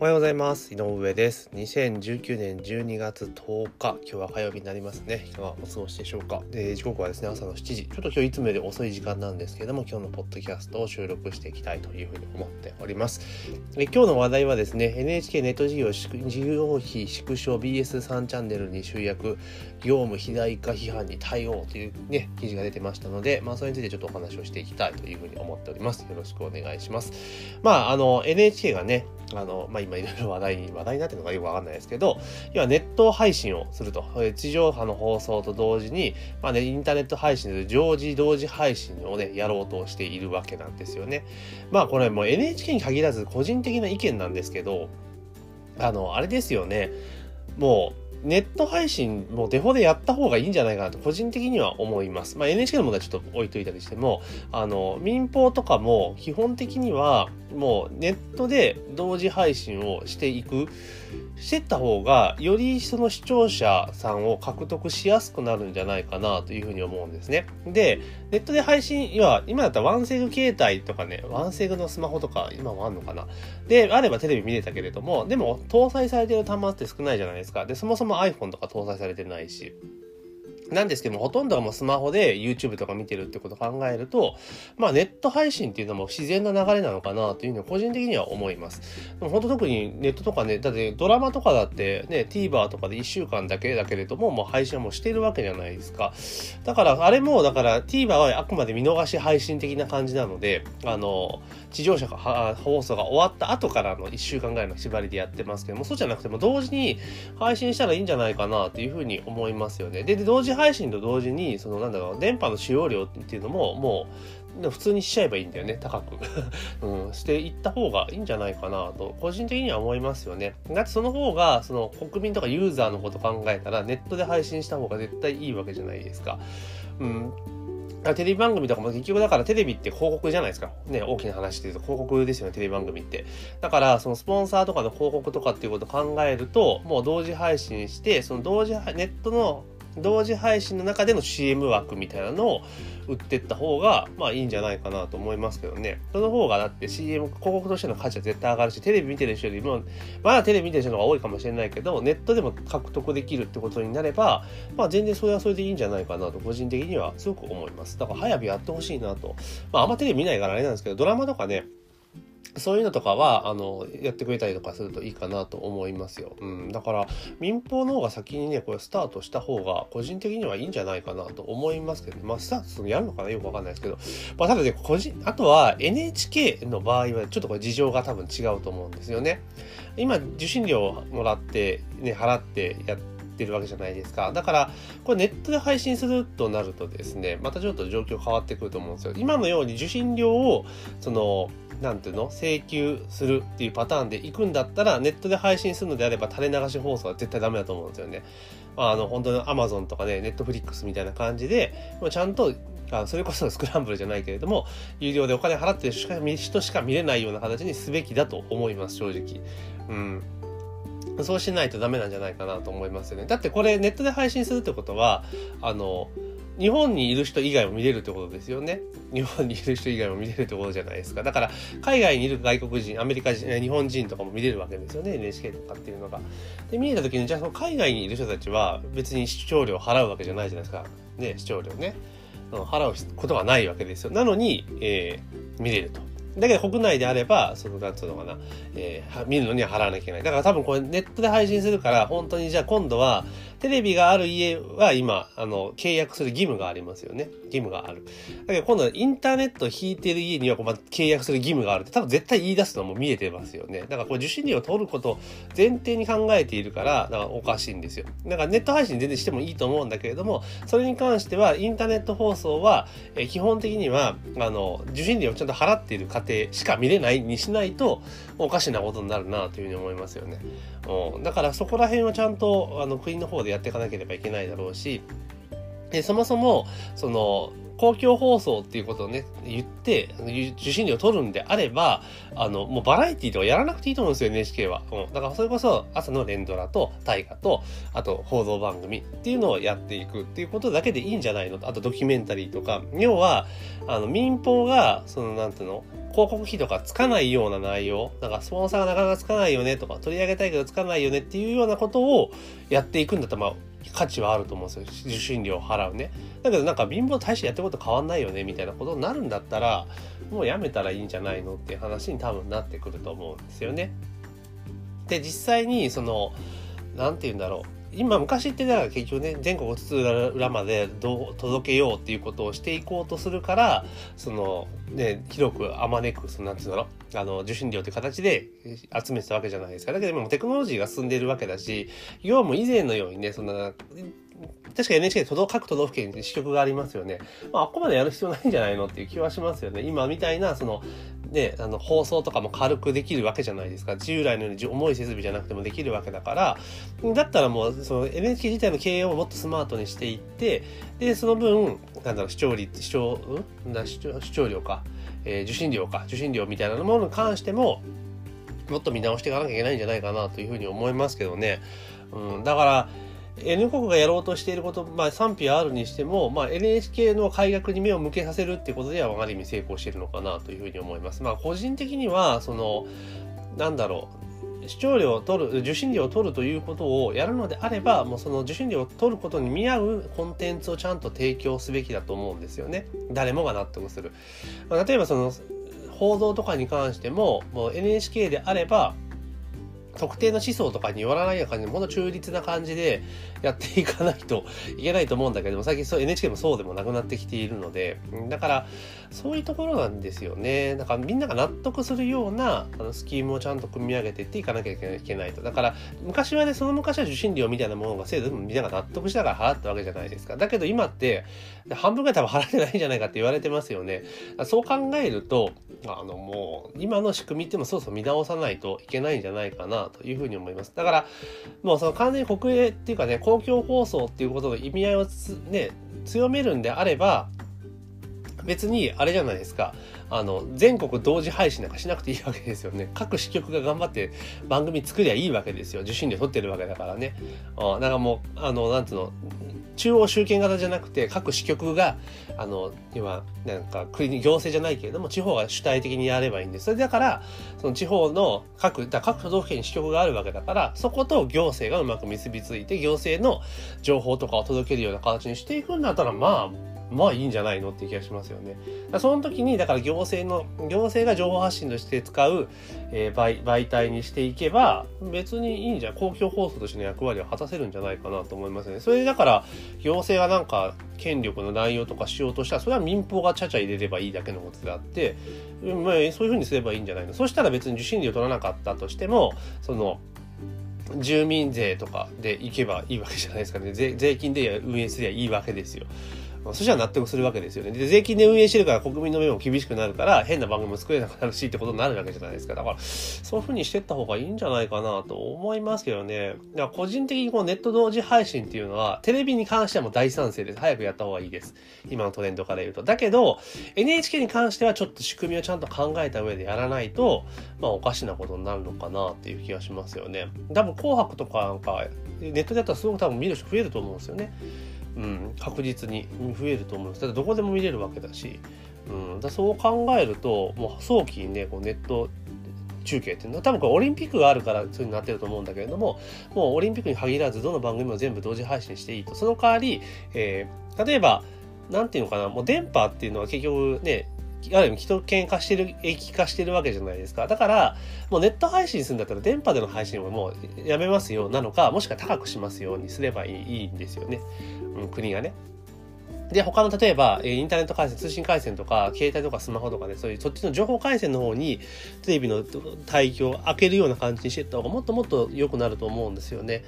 おはようございます。井上です。2019年12月10日、今日は火曜日になりますね。いかがお過ごしでしょうか。で、時刻はですね、朝の7時。ちょっと今日いつもより遅い時間なんですけども、今日のポッドキャストを収録していきたいというふうに思っております。で今日の話題はですね、NHK ネット事業事業費縮小 BS3 チャンネルに集約、業務肥大化批判に対応というね、記事が出てましたので、まあ、それについてちょっとお話をしていきたいというふうに思っております。よろしくお願いします。まあ、あの、NHK がね、あの、まあ、今いろいろ話題に、話題になってるのかよくわかんないですけど、要はネット配信をすると。地上波の放送と同時に、まあね、インターネット配信で常時同時配信をね、やろうとしているわけなんですよね。まあこれもう NHK に限らず個人的な意見なんですけど、あの、あれですよね。もう、ネット配信もデフォでやった方がいいんじゃないかなと個人的には思います。まあ NHK の問題ちょっと置いといたりしても、あの、民放とかも基本的にはもうネットで同時配信をしていくしてった方がよりその視聴者さんを獲得しやすくなるんじゃないかなというふうに思うんですね。で、ネットで配信、今、今だったらワンセグ携帯とかね、ワンセグのスマホとか今もあんのかな。で、あればテレビ見れたけれども、でも搭載されてる端末って少ないじゃないですか。で、そもそも iPhone とか搭載されてないし。なんですけども、ほとんどがもうスマホで YouTube とか見てるってことを考えると、まあネット配信っていうのも自然な流れなのかなというふうに個人的には思います。でも本当特にネットとかね、だってドラマとかだってね、TVer とかで1週間だけだけれども、もう配信はもうしてるわけじゃないですか。だからあれも、だから TVer はあくまで見逃し配信的な感じなので、あの、地上車が放送が終わった後からの1週間ぐらいの縛りでやってますけども、そうじゃなくても同時に配信したらいいんじゃないかなというふうに思いますよね。で、で同時配信と同時に、そのなんだろう、電波の使用量っていうのも、もう、普通にしちゃえばいいんだよね、高く。うん、していった方がいいんじゃないかなと、個人的には思いますよね。だってその方が、その国民とかユーザーのこと考えたら、ネットで配信した方が絶対いいわけじゃないですか。うん。テレビ番組とかも結局だからテレビって広告じゃないですか。ね、大きな話で言うと広告ですよね、テレビ番組って。だから、そのスポンサーとかの広告とかっていうことを考えると、もう同時配信して、その同時、ネットの同時配信の中での CM 枠みたいなのを売ってった方が、まあいいんじゃないかなと思いますけどね。その方がだって CM、広告としての価値は絶対上がるし、テレビ見てる人よりも、まだテレビ見てる人の方が多いかもしれないけど、ネットでも獲得できるってことになれば、まあ全然それはそれでいいんじゃないかなと、個人的にはすごく思います。だから早くやってほしいなと。まああんまテレビ見ないからあれなんですけど、ドラマとかね、そういうのとかは、あの、やってくれたりとかするといいかなと思いますよ。うん。だから、民放の方が先にね、これスタートした方が、個人的にはいいんじゃないかなと思いますけど、まあ、スタートするのやるのかな？よくわかんないですけど、まあ、ただね、個人、あとは NHK の場合は、ちょっとこれ事情が多分違うと思うんですよね。今、受信料をもらって、ね、払ってやっ、てるわけじゃないですか。だから、これネットで配信するとなるとですね、またちょっと状況変わってくると思うんですよ。今のように受信料を、その、なんていうの？請求するっていうパターンで行くんだったら、ネットで配信するのであれば垂れ流し放送は絶対ダメだと思うんですよね。あの、本当に Amazon とかね、ネットフリックスみたいな感じで、ちゃんとあそれこそ スクランブルじゃないけれども、有料でお金払ってる人しか人しか見れないような形にすべきだと思います、正直。うん。そうしないとダメなんじゃないかなと思いますよね。だってこれネットで配信するってことは、あの、日本にいる人以外も見れるってことですよね。日本にいる人以外も見れるってことじゃないですか。だから、海外にいる外国人、アメリカ人、日本人とかも見れるわけですよね。NHK とかっていうのが。で、見えた時に、じゃあその海外にいる人たちは別に視聴料払うわけじゃないじゃないですか。ね、視聴料ね。払うことはないわけですよ。なのに、えー、見れると。だけど国内であれば、その、なんつうのかな、えー、見るのには払わなきゃいけない。だから多分これネットで配信するから、本当にじゃあ今度は、テレビがある家は今、あの、契約する義務がありますよね。義務がある。だけど今度はインターネットを引いてる家には、ま、契約する義務があるって多分絶対言い出すのも見えてますよね。だからこれ受信料を取ることを前提に考えているから、だからおかしいんですよ。だからネット配信全然してもいいと思うんだけれども、それに関してはインターネット放送は、え基本的には、あの、受信料をちゃんと払っている家庭しか見れないにしないと、おかしなことになるなというふうに思いますよね。うん、だからそこら辺はちゃんと、あの、国の方でやっていかなければいけないだろうし、でそもそも、その、公共放送っていうことをね、言って、受信料を取るんであれば、あの、もうバラエティとかやらなくていいと思うんですよ、NHK は。うん。だからそれこそ、朝の連ドラと大河と、あと報道番組っていうのをやっていくっていうことだけでいいんじゃないのあとドキュメンタリーとか。要は、あの、民放が、その、なんていうの広告費とかつかないような内容、なんかスポンサーがなかなかつかないよねとか、取り上げたいけどつかないよねっていうようなことをやっていくんだったら、まあ、価値はあると思うんですよ。受信料を払うね。だけどなんか貧乏大してやってること変わんないよねみたいなことになるんだったらもうやめたらいいんじゃないのっていう話に多分なってくると思うんですよね。で実際にその何て言うんだろう。今昔ってだから結局ね全国津々浦までどう届けようっていうことをしていこうとするからそのね広くあまねくそのなんて言うんだろうあの受信料という形で集めてたわけじゃないですか。だけど今もテクノロジーが進んでいるわけだし要はもう以前のようにねそんな確か NHK で各都道府県に支局がありますよね。まあ、あっこまでやる必要ないんじゃないのっていう気はしますよね。今みたいな、その、ね、あの、放送とかも軽くできるわけじゃないですか。従来のように重い設備じゃなくてもできるわけだから、だったらもう、その NHK 自体の経営をもっとスマートにしていって、で、その分、なんだろう、視聴率、視聴、うん？視聴視聴料か、えー、受信料か、受信料みたいなものに関しても、もっと見直していかなきゃいけないんじゃないかなというふうに思いますけどね。うん、だから、N 国がやろうとしていること、まあ、賛否あるにしても、まあ、NHK の改革に目を向けさせるってことではある意味成功しているのかなというふうに思います。まあ、個人的にはそのなんだろう視聴料を取る受信料を取るということをやるのであればもうその受信料を取ることに見合うコンテンツをちゃんと提供すべきだと思うんですよね誰もが納得する、まあ、例えばその報道とかに関してももう NHK であれば特定の思想とかによらないような感じで、ほんと中立な感じでやっていかないといけないと思うんだけども、最近そう NHK もそうでもなくなってきているので、だから、そういうところなんですよね。だからみんなが納得するようなあのスキームをちゃんと組み上げていっていかなきゃいけないと。だから、昔はね、その昔は受信料みたいなものが制度でもみんなが納得したから払ったわけじゃないですか。だけど今って、半分ぐらい多分払ってないんじゃないかって言われてますよね。そう考えると、あのもう、今の仕組みってもそろそろ見直さないといけないんじゃないかなというふうに思います。だから、もうその完全に国営っていうかね、公共放送っていうことの意味合いをね、強めるんであれば、別にあれじゃないですか。あの、全国同時配信なんかしなくていいわけですよね。各支局が頑張って番組作りゃいいわけですよ。受信料取ってるわけだからね。あだからもう、あの、なんつうの、中央集権型じゃなくて各支局があの今なんか国行政じゃないけれども地方が主体的にやればいいんですそれだからその地方の各だ各都道府県に支局があるわけだからそこと行政がうまく結びついて行政の情報とかを届けるような形にしていくんだったらまあまあいいんじゃないのって気がしますよね。その時に、だから行政の、行政が情報発信として使う、えー、媒媒体にしていけば、別にいいんじゃ、公共放送としての役割を果たせるんじゃないかなと思いますね。それでだから、行政がなんか、権力の内容とかしようとしたら、それは民放がちゃちゃ入れればいいだけのことであって、まあ、そういうふうにすればいいんじゃないの。そしたら別に受信料取らなかったとしても、その、住民税とかで行けばいいわけじゃないですかね。税金で運営すりゃいいわけですよ。そしたら納得するわけですよね。で、税金で運営してるから国民の目も厳しくなるから、変な番組も作れなくなるしってことになるわけじゃないですか。だから、そういう風にしてった方がいいんじゃないかなと思いますけどね。だから個人的にこのネット同時配信っていうのは、テレビに関してはもう大賛成です。早くやった方がいいです。今のトレンドから言うと。だけど、NHK に関してはちょっと仕組みをちゃんと考えた上でやらないと、まあおかしなことになるのかなっていう気がしますよね。多分紅白とかなんか、ネットでやったらすごく多分見る人増えると思うんですよね。うん、確実に増えると思うんです。だどこでも見れるわけだし、うん、だそう考えるともう早期にねこうネット中継っていうのは多分これオリンピックがあるからそういうになってると思うんだけれどももうオリンピックに限らずどの番組も全部同時配信していいと。その代わり、えー、例えば何て言うのかなもう電波っていうのは結局ねある意味既得権化してる、液化してるわけじゃないですか。だから、もうネット配信するんだったら電波での配信はもうやめますよなのか、もしくは高くしますようにすればいいいいんですよね。うん、国がね。で、他の例えば、インターネット回線、通信回線とか、携帯とかスマホとかね、そういう、そっちの情報回線の方に、テレビの帯域を開けるような感じにしていった方がもっともっと良くなると思うんですよね。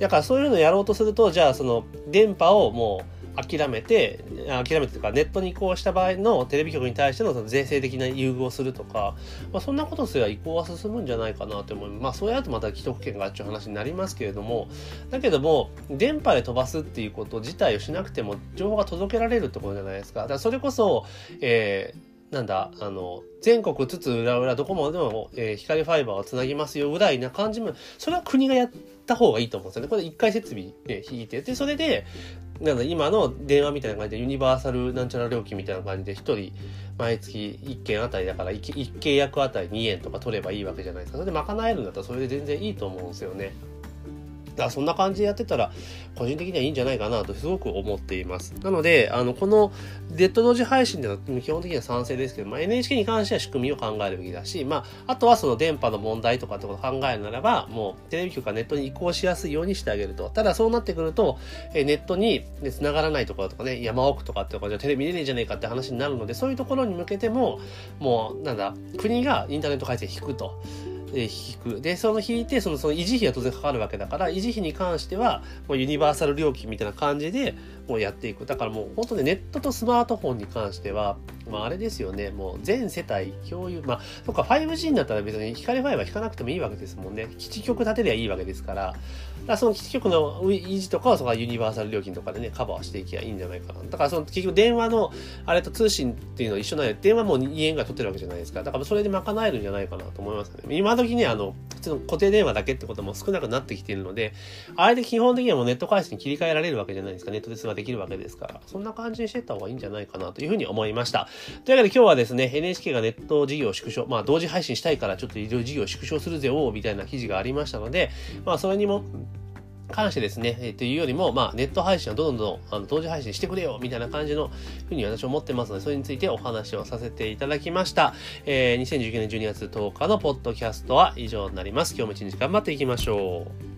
だからそういうのをやろうとすると、じゃあその、電波をもう、諦めて諦めてとかネットに移行した場合のテレビ局に対しての税制的な優遇をするとか、まあ、そんなことすれば移行は進むんじゃないかなと思いますまあそれだとまた既得権があっちゅう話になりますけれどもだけども電波で飛ばすっていうこと自体をしなくても情報が届けられるってことじゃないですかだからそれこそ、えーなんだ、あの、全国津々浦々どこまでも、えー、光ファイバーをつなぎますよぐらいな感じも、それは国がやった方がいいと思うんですよね。これ一回設備、ね、引いて、で、それで、なんだ、今の電話みたいな感じでユニバーサルなんちゃら料金みたいな感じで1人毎月1件あたりだから 1, 1契約あたり2円とか取ればいいわけじゃないですか。それで賄えるんだったらそれで全然いいと思うんですよね。だそんな感じでやってたら、個人的にはいいんじゃないかなとすごく思っています。なので、あの、このネット同時配信では基本的には賛成ですけど、まあ、NHK に関しては仕組みを考えるべきだし、まあ、あとはその電波の問題とかってことを考えるならば、もうテレビ局がネットに移行しやすいようにしてあげると。ただそうなってくると、えネットに、ね、繋がらないところとかね、山奥とかってところじゃテレビ見れねえじゃねえかって話になるので、そういうところに向けても、もう、なんだ、国がインターネット回線引くと。引く。で、その引いて、その、その維持費は当然かかるわけだから、維持費に関しては、もうユニバーサル料金みたいな感じで、もうやっていく。だからもう本当にネットとスマートフォンに関しては、まああれですよね、もう全世帯共有、まあ、とか 5G になったら別に光ファイバー引かなくてもいいわけですもんね。基地局立てりゃいいわけですから、だからその基地局の維持とかはそこはユニバーサル料金とかでね、カバーしていけばいいんじゃないかな。だからその結局電話のあれと通信っていうのは一緒なんで、電話も2円が取ってるわけじゃないですか。だからそれで賄えるんじゃないかなと思いますね。今時ね、あの、普通の固定電話だけってことも少なくなってきているので、あれで基本的にはもうネット回線に切り替えられるわけじゃないですか。ネットで通話できるわけですから。そんな感じにしてった方がいいんじゃないかなというふうに思いました。というわけで今日はですね、NHK がネット事業縮小、まあ同時配信したいからちょっと医療事業縮小するぜおみたいな記事がありましたので、まあそれにも、関してですね、えー、というよりも、まあ、ネット配信はどんどんあの同時配信してくれよみたいな感じのふうに私は思ってますので、それについてお話をさせていただきました。えー、2019年12月10日のポッドキャストは以上になります。今日も一日頑張っていきましょう。